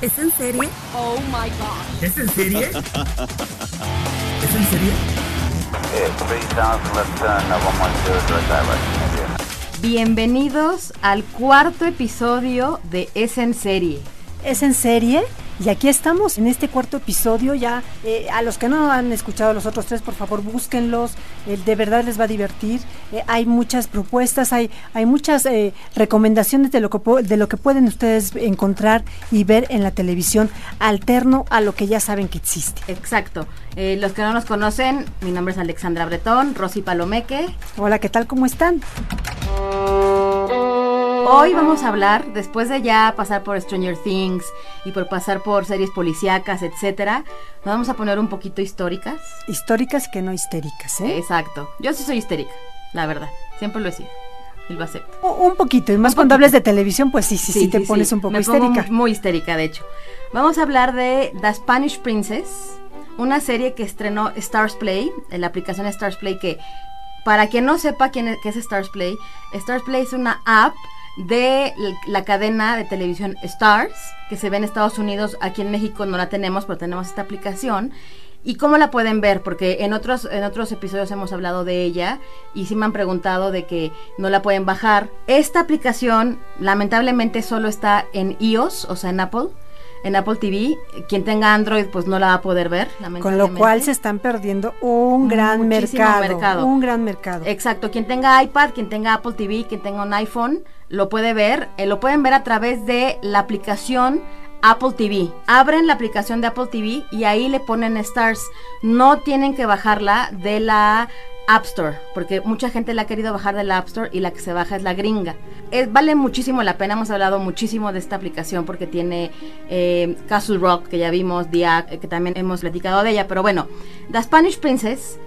¿Es en serie? Oh my god. ¿Es en serie? ¿Es en serie? Yeah, 3000 left turn, 110 direct direct. India. Bienvenidos al cuarto episodio de Es en serie. es en serie y aquí estamos en este cuarto episodio ya eh, a los que no han escuchado los otros tres por favor búsquenlos eh, de verdad les va a divertir Eh, hay muchas propuestas hay hay muchas eh, recomendaciones de lo que de lo que pueden ustedes encontrar y ver en la televisión alterno a lo que ya saben que existe Exacto. Los que no nos conocen, mi nombre es Alexandra Bretón, Rosy Palomeque. hola qué tal cómo están Hoy vamos a hablar, después de ya pasar por Stranger Things y por pasar por series policíacas, etcétera, nos vamos a poner un poquito históricas. históricas que no histéricas ¿eh? Exacto. Yo sí soy histérica, la verdad. Siempre lo he sido. Y lo acepto. Un- poquito y más cuando hables de televisión pues sí sí sí, te pones un poco Me pongo histérica muy, muy histérica, de hecho. Vamos a hablar de The Spanish Princess, una serie que estrenó Stars Play, en la aplicación Stars Play, que para quien no sepa quién es, qué es Stars Play, Stars Play es una app de la cadena de televisión Stars, que se ve en Estados Unidos, aquí en México no la tenemos, pero tenemos esta aplicación. ¿Y cómo la pueden ver? Porque en otros, en otros episodios hemos hablado de ella y sí me han preguntado de que no la pueden bajar. Esta aplicación lamentablemente solo está en iOS, o sea, en Apple, en Apple TV. Quien tenga Android pues no la va a poder ver, con lo cual se están perdiendo un gran mercado. un gran mercado Exacto, quien tenga iPad, quien tenga Apple TV, quien tenga un iPhone, lo puede ver. Eh, lo pueden ver a través de la aplicación Apple TV. Abren la aplicación de Apple TV y ahí le ponen Stars. No tienen que bajarla de la App Store, porque mucha gente la ha querido bajar de la App Store y la que se baja es la gringa. Vale muchísimo la pena, hemos hablado muchísimo de esta aplicación porque tiene eh, Castle Rock, que ya vimos, Dia, eh, que también hemos platicado de ella, pero bueno, The Spanish Princess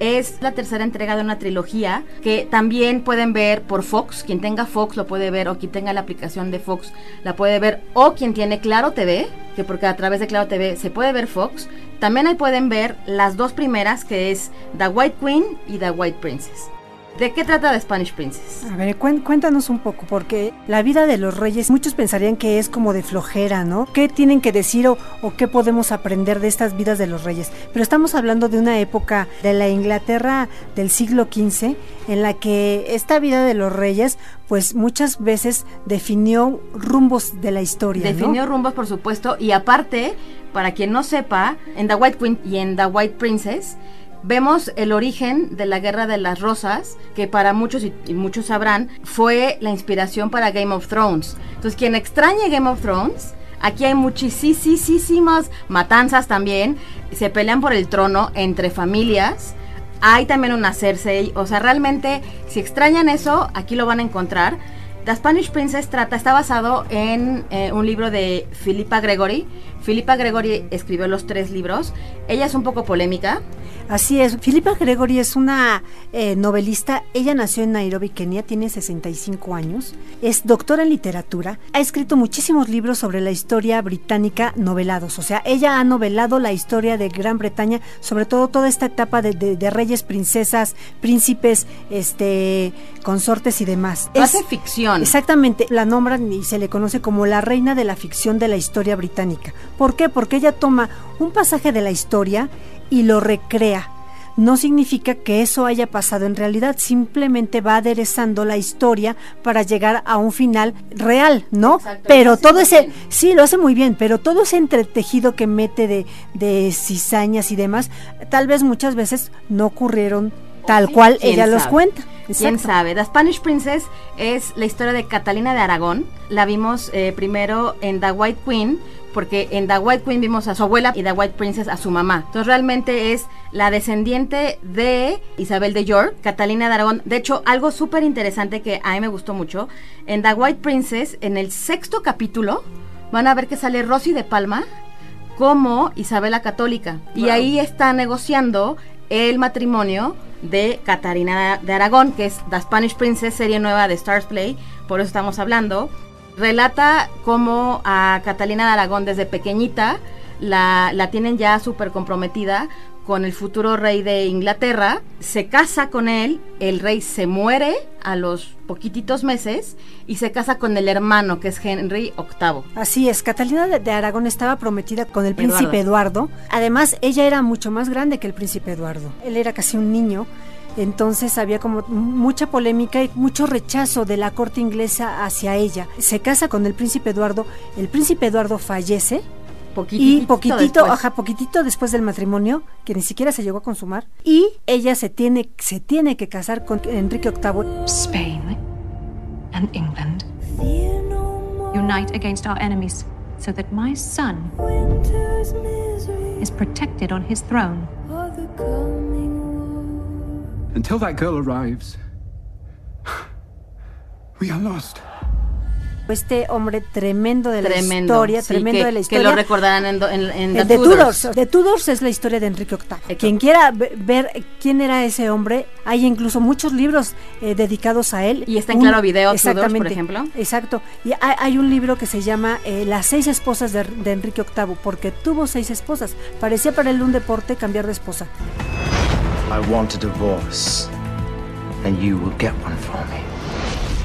es la tercera entrega de una trilogía que también pueden ver por Fox. Quien tenga Fox lo puede ver o quien tenga la aplicación de Fox la puede ver o quien tiene Claro TV, que porque a través de Claro TV se puede ver Fox. También ahí pueden ver las dos primeras que es The White Queen y The White Princess. ¿De qué trata The Spanish Princess? A ver, cuéntanos un poco, porque la vida de los reyes, muchos pensarían que es como de flojera, ¿no? ¿Qué tienen que decir o, o qué podemos aprender de estas vidas de los reyes? Pero estamos hablando de una época de la Inglaterra del siglo XV, en la que esta vida de los reyes, pues muchas veces definió rumbos de la historia, ¿no? Definió rumbos, por supuesto, y aparte, para quien no sepa, en The White Queen y en The White Princess vemos el origen de la Guerra de las Rosas, que para muchos y, muchos sabrán, fue la inspiración para Game of Thrones. Entonces, quien extrañe Game of Thrones, aquí hay muchísimas matanzas también, se pelean por el trono entre familias. Hay también una Cersei, o sea, realmente, si extrañan eso, aquí lo van a encontrar. The Spanish Princess trata, está basado en eh, un libro de Philippa Gregory. Philippa Gregory escribió los tres libros. Ella es un poco polémica. Así es, Filipa Gregory es una eh, novelista, ella nació en Nairobi, Kenia, tiene 65 años, es doctora en literatura, ha escrito muchísimos libros sobre la historia británica novelados, o sea, ella ha novelado la historia de Gran Bretaña, sobre todo toda esta etapa de, de- de reyes, princesas, príncipes, este, consortes y demás. Es- Hace ficción. Exactamente, la nombran y se le conoce como la reina de la ficción de la historia británica. ¿Por qué? Porque ella toma un pasaje de la historia y lo recrea. No significa que eso haya pasado en realidad, simplemente va aderezando la historia para llegar a un final real, ¿no? Exacto, pero todo ese, bien. sí, lo hace muy bien, pero todo ese entretejido que mete de, de cizañas y demás, tal vez muchas veces no ocurrieron tal cual ¿Quién ella los cuenta. ¿Quién sabe? The Spanish Princess es la historia de Catalina de Aragón. La vimos eh, primero en The White Queen, porque en The White Queen vimos a su abuela y The White Princess a su mamá. Entonces realmente es la descendiente de Isabel de York, Catalina de Aragón. De hecho, algo súper interesante que a mí me gustó mucho, en The White Princess, en el sexto capítulo, van a ver que sale Rosy de Palma como Isabela Católica. Y ahí está negociando el matrimonio de Catarina de Aragón, que es The Spanish Princess, serie nueva de Stars Play, por eso estamos hablando. Relata cómo a Catalina de Aragón desde pequeñita la, la tienen ya súper comprometida con el futuro rey de Inglaterra, se casa con él, el rey se muere a los poquititos meses y se casa con el hermano que es Henry VIII. Así es, Catalina de, de Aragón estaba prometida con el príncipe Eduardo. Además, ella era mucho más grande que el príncipe Eduardo. Él era casi un niño. Entonces había como mucha polémica y mucho rechazo de la corte inglesa hacia ella. Se casa con el príncipe Eduardo, el príncipe Eduardo fallece y Poquitito ajá, poquitito después del matrimonio, que ni siquiera se llegó a consumar, y ella se tiene, se tiene que casar con Enrique VIII. Spain and England unite against our enemies so that my son is protected on his throne. Until that girl arrives, we are lost. Este hombre tremendo de la Tremendo, historia, sí, tremendo que, de la que historia. lo recordarán en, do- en, en Eh, The de Tudors. Tudors. The Tudors es la historia de Enrique VIII. Exacto. Quien quiera ve- ver quién era ese hombre, hay incluso muchos libros eh, dedicados a él. Y está en Claro Video, Tudors, por ejemplo. Exacto. Y hay, hay un libro que se llama eh, Las seis esposas de, de Enrique VIII, porque tuvo seis esposas. Parecía para él un deporte cambiar de esposa. I want a divorce, and you will get one for me.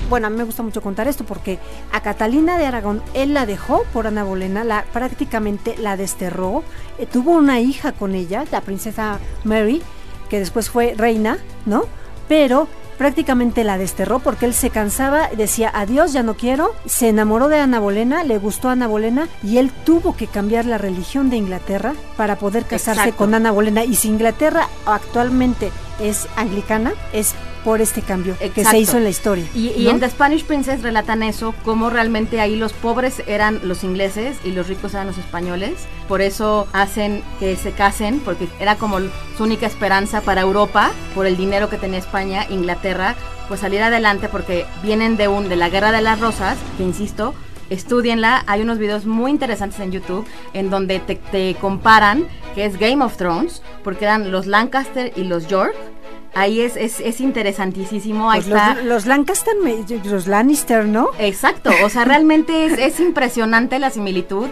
Bueno, a mí me gusta mucho contar esto porque a Catalina de Aragón él la dejó por Ana Bolena, la, prácticamente la desterró, eh, tuvo una hija con ella, la princesa Mary, que después fue reina, ¿no? Pero prácticamente la desterró porque él se cansaba, decía adiós, ya no quiero, se enamoró de Ana Bolena, le gustó Ana Bolena y él tuvo que cambiar la religión de Inglaterra para poder casarse Exacto. con Ana Bolena. Y si Inglaterra actualmente es anglicana, es por este cambio que Exacto. se hizo en la historia. Y, y ¿no? en The Spanish Princess relatan eso, cómo realmente ahí los pobres eran los ingleses y los ricos eran los españoles. Por eso hacen que se casen, porque era como su única esperanza para Europa, por el dinero que tenía España, Inglaterra, pues salir adelante porque vienen de un de la Guerra de las Rosas, que insisto, estudienla, hay unos videos muy interesantes en YouTube en donde te, te comparan que es Game of Thrones, porque eran los Lancaster y los York. Ahí es, es, es interesantísimo. Ahí Pues está. los, los Lancaster, los Lannister, ¿no? Exacto, o sea, realmente es, es impresionante la similitud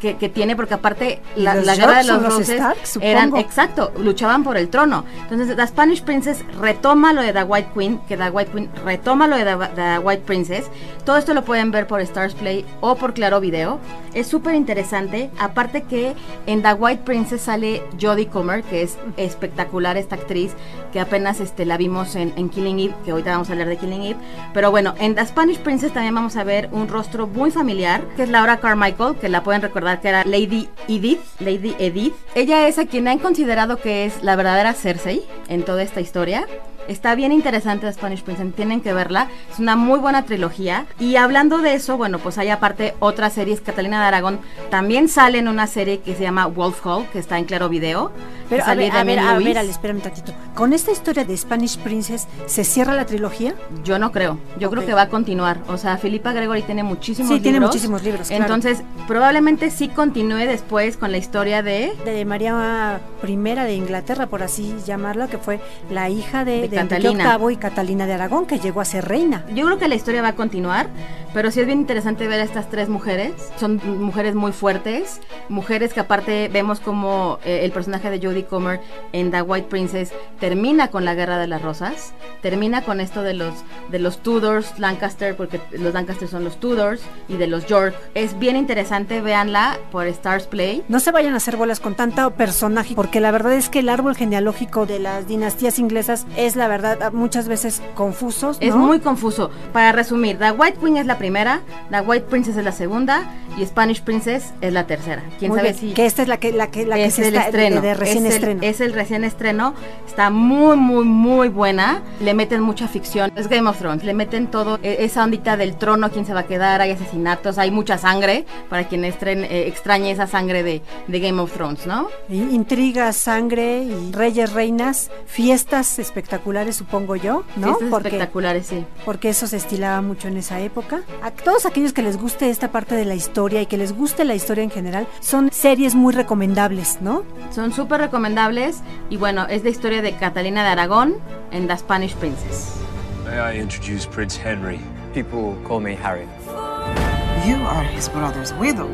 que, que tiene, porque aparte la, la guerra de los los Roses Stark, eran, exacto, luchaban por el trono. Entonces, The Spanish Princess retoma lo de The White Queen, que The White Queen retoma lo de The, The White Princess. Todo esto lo pueden ver por Stars Play o por Claro Video. Es súper interesante, aparte que en The White Princess sale Jodie Comer, que es espectacular esta actriz, que apenas este, la vimos en, en Killing Eve, que ahorita vamos a hablar de Killing Eve. Pero bueno, en The Spanish Princess también vamos a ver un rostro muy familiar, que es Laura Carmichael, que la pueden recordar que era Lady Edith, Lady Edith. Ella es a quien han considerado que es la verdadera Cersei en toda esta historia. Está bien interesante The Spanish Princess, tienen que verla. Es una muy buena trilogía. Y hablando de eso, bueno, pues hay aparte otras series. Catalina de Aragón también sale en una serie que se llama Wolf Hall, que está en Claro Video. Pero a ver, a ver, a ver, espérame un tantito. Con esta historia de Spanish Princess, ¿se cierra la trilogía? Yo no creo. Yo creo Ok. que va a continuar. O sea, Filipa Gregory tiene muchísimos Sí, libros. tiene muchísimos libros, claro. Entonces, probablemente sí continúe después con la historia de De María I de Inglaterra, por así llamarla, que fue la hija de, De de Enrique Catalina. VIII y Catalina de Aragón, que llegó a ser reina. Yo creo que la historia va a continuar, pero sí es bien interesante ver a estas tres mujeres. Son mujeres muy fuertes, mujeres que aparte vemos como eh, el personaje de Jodie Comer en The White Princess termina con la Guerra de las Rosas, termina con esto de los de los Tudors, Lancaster, porque los Lancaster son los Tudors y de los York. Es bien interesante, véanla por Stars Play. No se vayan a hacer bolas con tanta personaje, porque la verdad es que el árbol genealógico de las dinastías inglesas es la la verdad, muchas veces confusos. Es muy confuso. Para resumir, The White Queen es la primera, The White Princess es la segunda y Spanish Princess es la tercera. ¿Quién sabe si que esta es la que la que la es que el estreno, de, recién es estreno. El, es el recién estreno. Está muy muy muy buena. Le meten mucha ficción. Es Game of Thrones. Le meten todo e, esa ondita del trono, quién se va a quedar, hay asesinatos, hay mucha sangre para quien estren, eh, extrañe esa sangre de, de Game of Thrones, ¿no? Intriga, sangre y reyes, reinas, fiestas espectaculares, supongo yo, ¿no? Fiestas porque, espectaculares, sí. Porque eso se estilaba mucho en esa época. A todos aquellos que les guste esta parte de la historia y que les guste la historia en general, son series muy recomendables, ¿no? Son súper recomendables y bueno, es la historia de Catalina de Aragón en The Spanish Princess. May I introduce Prince Henry? People call me Harry. You are his brother's widow.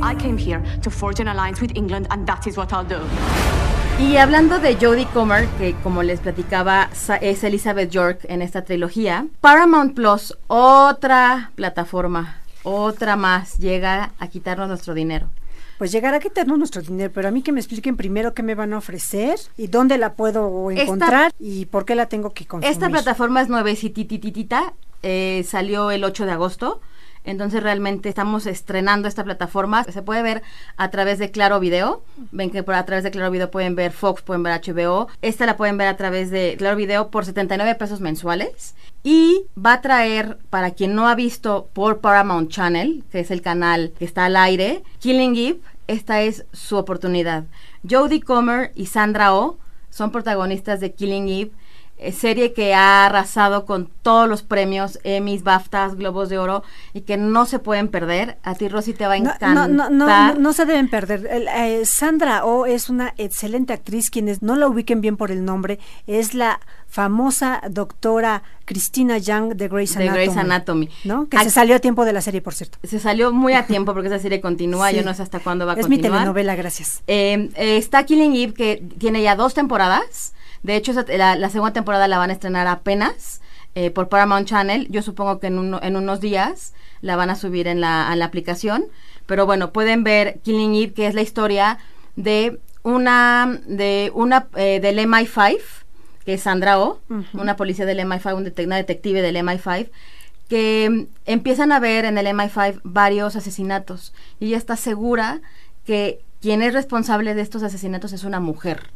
I came here to forge an alliance with England and that is what I'll do. Y hablando de Jodie Comer, que como les platicaba es Elizabeth York en esta trilogía, Paramount Plus, otra plataforma, otra más, llega a quitarnos nuestro dinero. Pues llegará a quitarnos nuestro dinero, pero a mí que me expliquen primero qué me van a ofrecer y dónde la puedo encontrar y por qué la tengo que consumir. Esta plataforma es nuevecitititita, eh, salió el 8 de agosto. Entonces realmente estamos estrenando esta plataforma. Se puede ver a través de Claro Video. Ven que por a través de Claro Video pueden ver Fox, pueden ver HBO. Esta la pueden ver a través de Claro Video por 79 pesos mensuales. Y va a traer, para quien no ha visto por Paramount Channel, que es el canal que está al aire, Killing Eve, esta es su oportunidad. Jodie Comer y Sandra Oh son protagonistas de Killing Eve serie que ha arrasado con todos los premios, Emmys, BAFTAs, Globos de Oro y que no se pueden perder. A ti, Rosy, te va a encantar. No, no, no, no, se deben perder. Eh, Sandra O oh es una excelente actriz. Quienes no la ubiquen bien por el nombre, es la famosa doctora Cristina Young de Grey's Anatomy. De Grey's Anatomy. ¿no? Que se salió a tiempo de la serie, por cierto. Se salió muy a tiempo porque esa serie continúa. Yo no sé hasta cuándo va a continuar. Es mi telenovela, gracias. Eh, está Killing Eve, que tiene ya dos temporadas. De hecho, la, segunda temporada la van a estrenar apenas eh, por Paramount Channel. Yo supongo que en, en unos días la van a subir en la, aplicación. Pero bueno, pueden ver Killing Eve, que es la historia de una, de una, eh, del MI5, que es Sandra O, oh, una policía del MI5, un una detective del MI5, que empiezan a ver en el MI5 varios asesinatos. Y ella está segura que quien es responsable de estos asesinatos es una mujer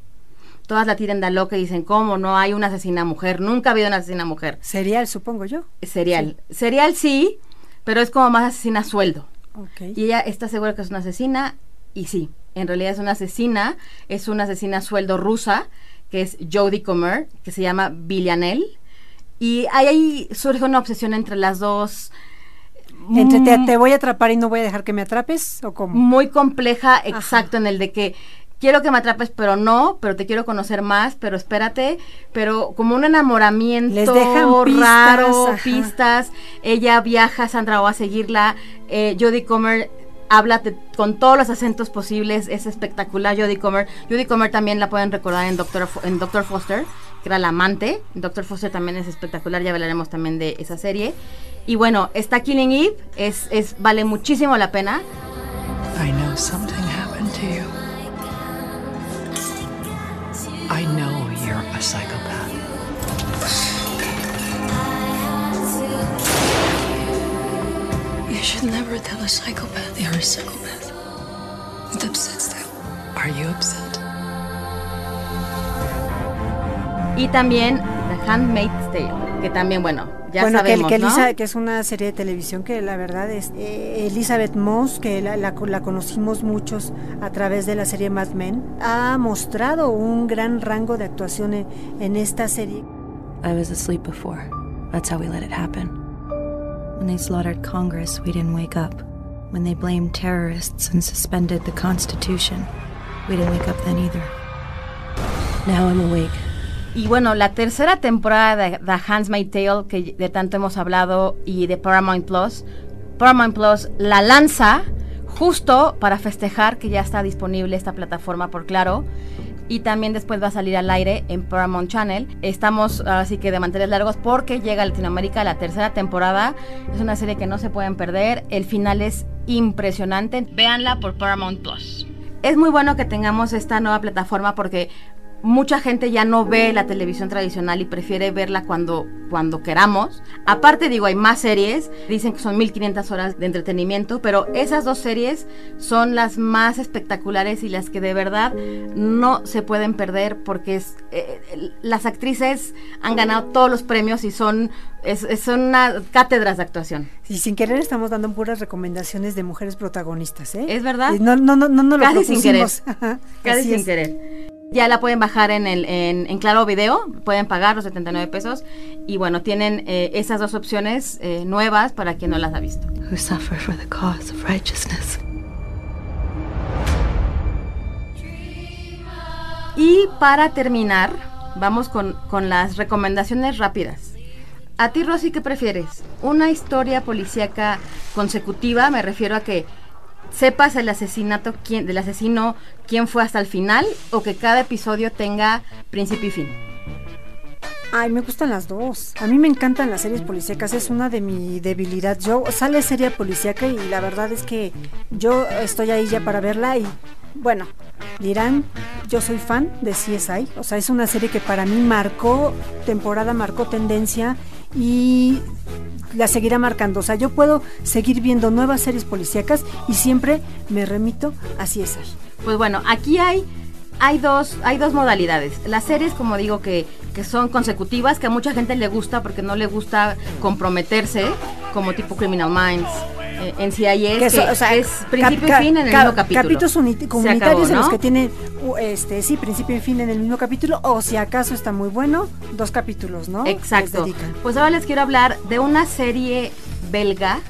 todas la tiran de loca y dicen, ¿cómo? No hay una asesina mujer, nunca ha habido una asesina mujer. Serial, supongo yo. Serial. Serial sí, pero es como más asesina a sueldo. Y ella está segura que es una asesina y sí, en realidad es una asesina, es una asesina a sueldo rusa, que es Jodie Comer, que se llama Villanelle. Y ahí surge una obsesión entre las dos. Entre te, mm. te, voy a atrapar y no voy a dejar que me atrapes o cómo? Muy compleja, exacto, en el de que quiero que me atrapes, pero no, pero te quiero conocer más, pero espérate, pero como un enamoramiento Les dejan raro, pistas, ella viaja, Sandra va a seguirla, eh, Jodie Comer habla con todos los acentos posibles, es espectacular Jodie Comer. Jodie Comer también la pueden recordar en Doctor, en Doctor Foster, que era la amante. Doctor Foster también es espectacular, ya hablaremos también de esa serie. Y bueno, está Killing Eve, es, es, vale muchísimo la pena. I know something a psychopath. You should never tell a psychopath you're a psychopath. It upsets them. Are you upset? Y también The Handmaid's Tale, que también, bueno, bueno, que, que, es una serie de televisión que la verdad es eh, Elizabeth Moss, que la, la, conocimos muchos a través de la serie Mad Men, ha mostrado un gran rango de actuación en, en esta serie. I was asleep before. That's how we let it happen. When they slaughtered Congress, we didn't wake up. When they blamed terrorists and suspended the Constitution, we didn't wake up then either. Now I'm awake. Y bueno, la tercera temporada de The Handmaid's Tale, que de tanto hemos hablado, y de Paramount Plus, Paramount Plus la lanza justo para festejar que ya está disponible esta plataforma por Claro. Y también después va a salir al aire en Paramount Channel. Estamos así que de mantener largos porque llega a Latinoamérica la tercera temporada. Es una serie que no se pueden perder. El final es impresionante. Véanla por Paramount Plus. Es muy bueno que tengamos esta nueva plataforma porque mucha gente ya no ve la televisión tradicional y prefiere verla cuando, cuando queramos. Aparte, digo, hay más series, dicen que son 1500 horas de entretenimiento, pero esas dos series son las más espectaculares y las que de verdad no se pueden perder porque es, eh, las actrices han ganado todos los premios y son, es, son una cátedras de actuación. Y sin querer estamos dando puras recomendaciones de mujeres protagonistas, ¿eh? Es verdad. No, no, no, no, no lo Casi sin querer. Casi sin es. querer. Ya la pueden bajar en, el, en, en Claro Video, pueden pagar los 79 pesos y bueno, tienen eh, esas dos opciones eh, nuevas para quien no las ha visto. Who suffer for the cause of righteousness. Y para terminar, vamos con, con las recomendaciones rápidas. A ti, Rosy, ¿qué prefieres? ¿Una historia policíaca consecutiva? Me refiero a que sepas el asesinato, quién, del asesino, quién fue hasta el final, o que cada episodio tenga principio y fin. Ay, me gustan las dos. A mí me encantan las series policíacas, es una de mi debilidad. Yo sale serie policíaca y la verdad es que yo estoy ahí ya para verla y bueno, dirán, yo soy fan de CSI, o sea, es una serie que para mí marcó temporada, marcó tendencia y la seguirá marcando. O sea, yo puedo seguir viendo nuevas series policíacas y siempre me remito a CSI. Pues bueno, aquí hay hay dos, hay dos modalidades. Las series, como digo, que, que son consecutivas, que a mucha gente le gusta porque no le gusta comprometerse, como tipo Criminal Minds, eh, en CIS, que, so- o sea, es principio cap- y fin en el mismo capítulo. Capítulos comunitarios acabó, en los que tienen, uh, este, sí, principio y fin en el mismo capítulo, o si acaso está muy bueno, dos capítulos, ¿no? Exacto. Pues ahora les quiero hablar de una serie belga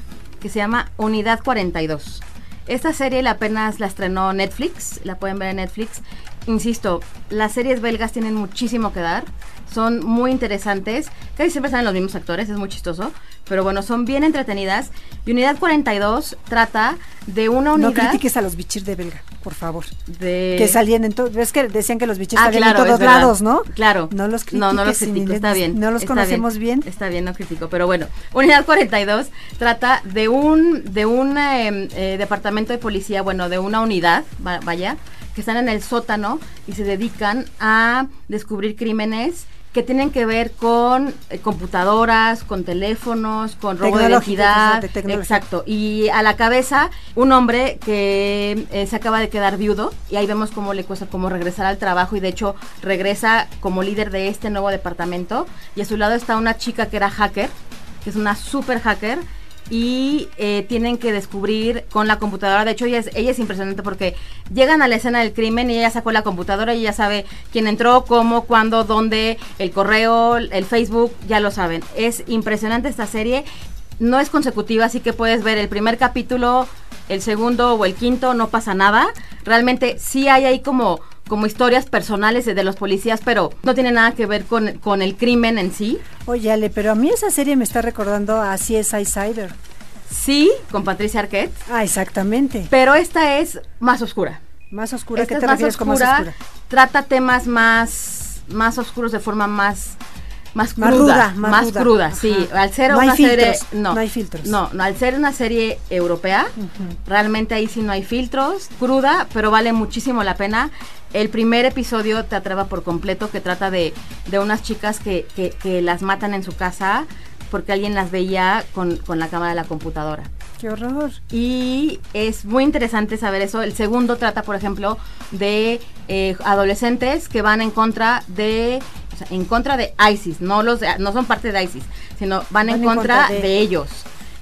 que se llama Unidad 42. Esta serie la apenas la estrenó Netflix, la pueden ver en Netflix. Insisto, las series belgas tienen muchísimo que dar, son muy interesantes, casi siempre salen los mismos actores, es muy chistoso, pero bueno, son bien entretenidas. Y Unidad 42 trata de una No unidad critiques a los bichir de belga, por favor. de... Que salían en todo, ves que decían que los bichir Ah, salían claro, en todos lados, ¿no? Claro. No los critiques. No, no los critico, está bien. No los está conocemos bien. Está bien, no critico, pero bueno. Unidad 42 trata de un, de un eh, eh, departamento de policía, bueno, de una unidad, va- vaya, que están en el sótano y se dedican a descubrir crímenes que tienen que ver con eh, computadoras, con teléfonos, con robo de identidad. Exacto. Y a la cabeza un hombre que eh, se acaba de quedar viudo y ahí vemos cómo le cuesta como regresar al trabajo y de hecho regresa como líder de este nuevo departamento y a su lado está una chica que era hacker, que es una super hacker y eh, tienen que descubrir con la computadora. De hecho, ella es, ella es impresionante porque llegan a la escena del crimen y ella sacó la computadora y ella sabe quién entró, cómo, cuándo, dónde, el correo, el Facebook, ya lo saben. Es impresionante esta serie. No es consecutiva, así que puedes ver el primer capítulo, el segundo o el quinto, no pasa nada. Realmente sí hay ahí como como historias personales de, los policías, pero no tiene nada que ver con, con el crimen en sí. Oye, Ale, pero a mí esa serie me está recordando a CSI Cyber. Sí, con Patricia Arquette. Ah, exactamente. Pero esta es más oscura. Más oscura, Esta ¿qué es te más refieres con más oscura? Trata temas más, más oscuros de forma más más Más cruda, ruda, más más, ruda. cruda, Ajá. sí. Al ser No una serie, no, no hay filtros. No, no, al ser una serie europea, realmente ahí sí no hay filtros, cruda, pero vale muchísimo la pena. El primer episodio te atrapa por completo, que trata de, de unas chicas que, que, que las matan en su casa porque alguien las veía con, con la cámara de la computadora. Qué horror. Y es muy interesante saber eso. El segundo trata, por ejemplo, de eh, adolescentes que van en contra de, sea, en contra de ISIS, no los, de- no son parte de ISIS, sino van, en, contra, de, ellos.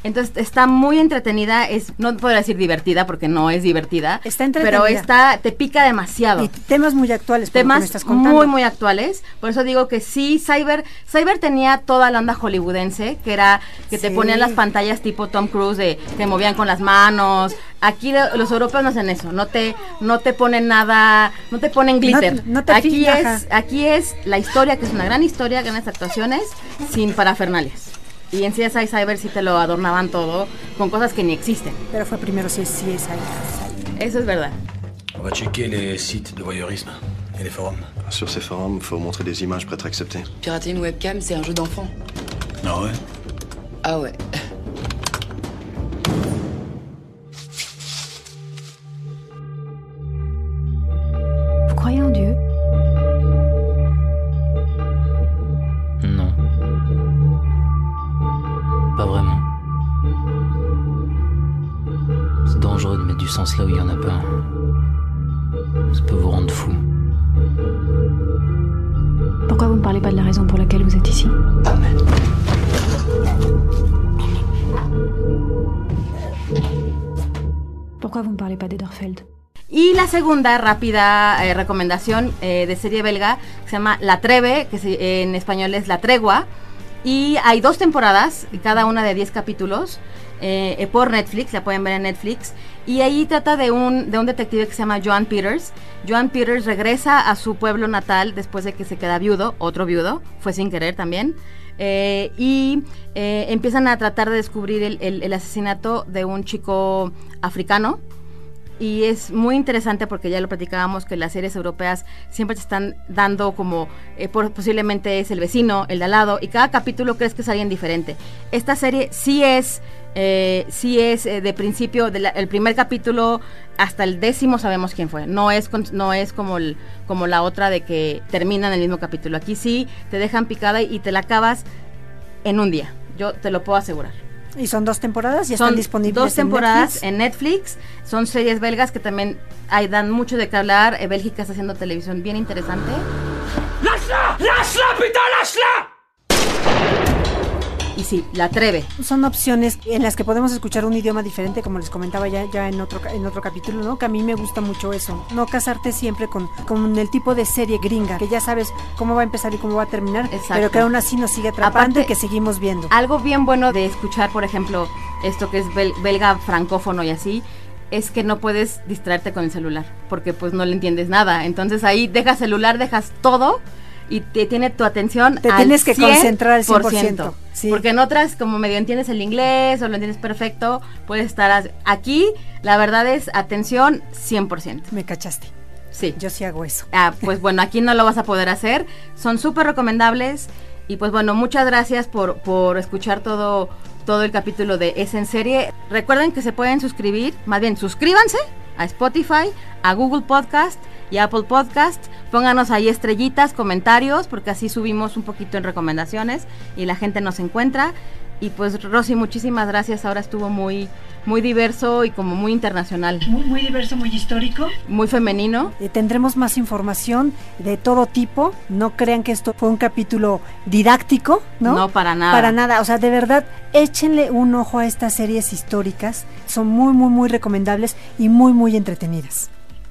Entonces está muy entretenida, es no puedo decir divertida porque no es divertida, Está entretenida. pero está te pica demasiado. Y temas muy actuales, por lo que me temas estás contando. muy muy actuales. Por eso digo que sí Cyber Cyber tenía toda la onda hollywoodense que era que te ponían las pantallas tipo Tom Cruise de que movían con las manos. Aquí lo- los europeos no hacen eso no te no te ponen nada no te ponen glitter. no te aquí es aquí es la historia que es una gran historia grandes actuaciones sin parafernalias y en CSI Cyber sí te lo adornaban todo con cosas que ni existen Pero fue primero es ahí. eso es verdad On va checker les sites de voyeurisme et les forums. Sur ces forums, il faut montrer des images pour être accepté. Pirater une webcam, c'est un jeu d'enfant. Ah ouais? Ah ouais. Ça peut vous rendre fou. Pourquoi vous ne parlez pas de la raison pour laquelle vous êtes ici Pourquoi vous ne parlez pas d'Ederfeld Y la segunda rápida eh, recomendación eh, de serie belga se llama La Treve, que se- eh, en español es La Tregua. Y hay dos temporadas, cada una de 10 capítulos, eh, por Netflix, la pueden ver en Netflix. Y ahí trata de un, de un detective que se llama Joan Peters. Joan Peters regresa a su pueblo natal después de que se queda viudo, otro viudo, fue sin querer también. Eh, y eh, empiezan a tratar de descubrir el asesinato de un chico africano y es muy interesante porque ya lo platicábamos que las series europeas siempre te están dando como eh, por- posiblemente es el vecino, el de al lado y cada capítulo crees que es alguien diferente. Esta serie sí es eh, sí es eh, de principio del el primer capítulo hasta el décimo sabemos quién fue. No es no es como el, como la otra de que termina en el mismo capítulo. Aquí sí te dejan picada y te la acabas en un día. Yo te lo puedo asegurar. Y son dos temporadas y Son están disponibles dos en temporadas Netflix. en Netflix. Son series belgas que también hay, dan mucho de qué hablar. Eh, Bélgica está haciendo televisión bien interesante. ¡Lâche-la ¡Lâche-la, putain, lâche-la Y sí, la atreve. Son opciones en las que podemos escuchar un idioma diferente, como les comentaba ya, ya en, otro, en otro capítulo, ¿no? Que a mí me gusta mucho eso. No casarte siempre con, con el tipo de serie gringa, que ya sabes cómo va a empezar y cómo va a terminar, pero que aún así nos sigue atrapando Aparte, y que seguimos viendo. Algo bien bueno de escuchar, por ejemplo, esto que es bel- belga francófono y así, es que no puedes distraerte con el celular, porque pues no le entiendes nada. Entonces ahí dejas celular, dejas todo y te tiene tu atención Te al tienes que concentrar al 100%, sí. Porque en otras, como medio entiendes el inglés o lo entiendes perfecto, puedes estar aquí. La verdad es atención 100%. Me cachaste. Sí. Yo sí hago eso. Ah, pues bueno, aquí no lo vas a poder hacer. Son súper recomendables. Y pues bueno, muchas gracias por, por escuchar todo, todo el capítulo de Es en Serie. Recuerden que se pueden suscribir, más bien suscríbanse a Spotify, a Google Podcast y Apple Podcast. Pónganos ahí estrellitas, comentarios, porque así subimos un poquito en recomendaciones y la gente nos encuentra. Y pues Rosy, muchísimas gracias. Ahora estuvo muy, muy diverso y como muy internacional. Muy, muy diverso, muy histórico. Muy femenino. Eh, tendremos más información de todo tipo. No crean que esto fue un capítulo didáctico, ¿no? No, para nada. Para nada. O sea, de verdad, échenle un ojo a estas series históricas. Son muy, muy, muy recomendables y muy, muy entretenidas.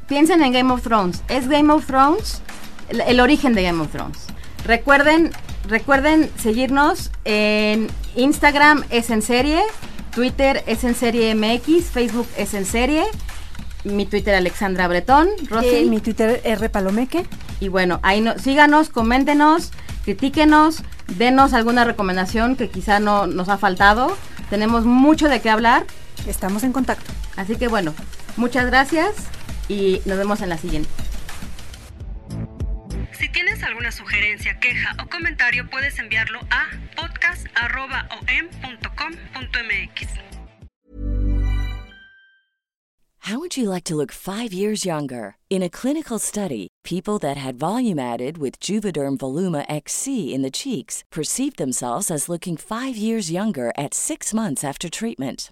Piensen en Game of Thrones. ¿Es Game of Thrones? El, el origen de Game of Thrones. Recuerden, recuerden seguirnos en Instagram es en serie, Twitter es en serie MX, Facebook es en serie, mi Twitter Alexandra Bretón, Rosy. Eh, mi Twitter R Palomeque. Y bueno, ahí no, síganos, coméntenos, critíquenos, denos alguna recomendación que quizá no nos ha faltado. Tenemos mucho de qué hablar. Estamos en contacto. Así que bueno, muchas gracias y nos vemos en la siguiente. Si tienes alguna sugerencia, queja o comentario, puedes enviarlo a podcast.om.com.mx. How would you like to look five years younger? In a clinical study, people that had volume added with Juvederm Voluma XC in the cheeks perceived themselves as looking five years younger at six months after treatment.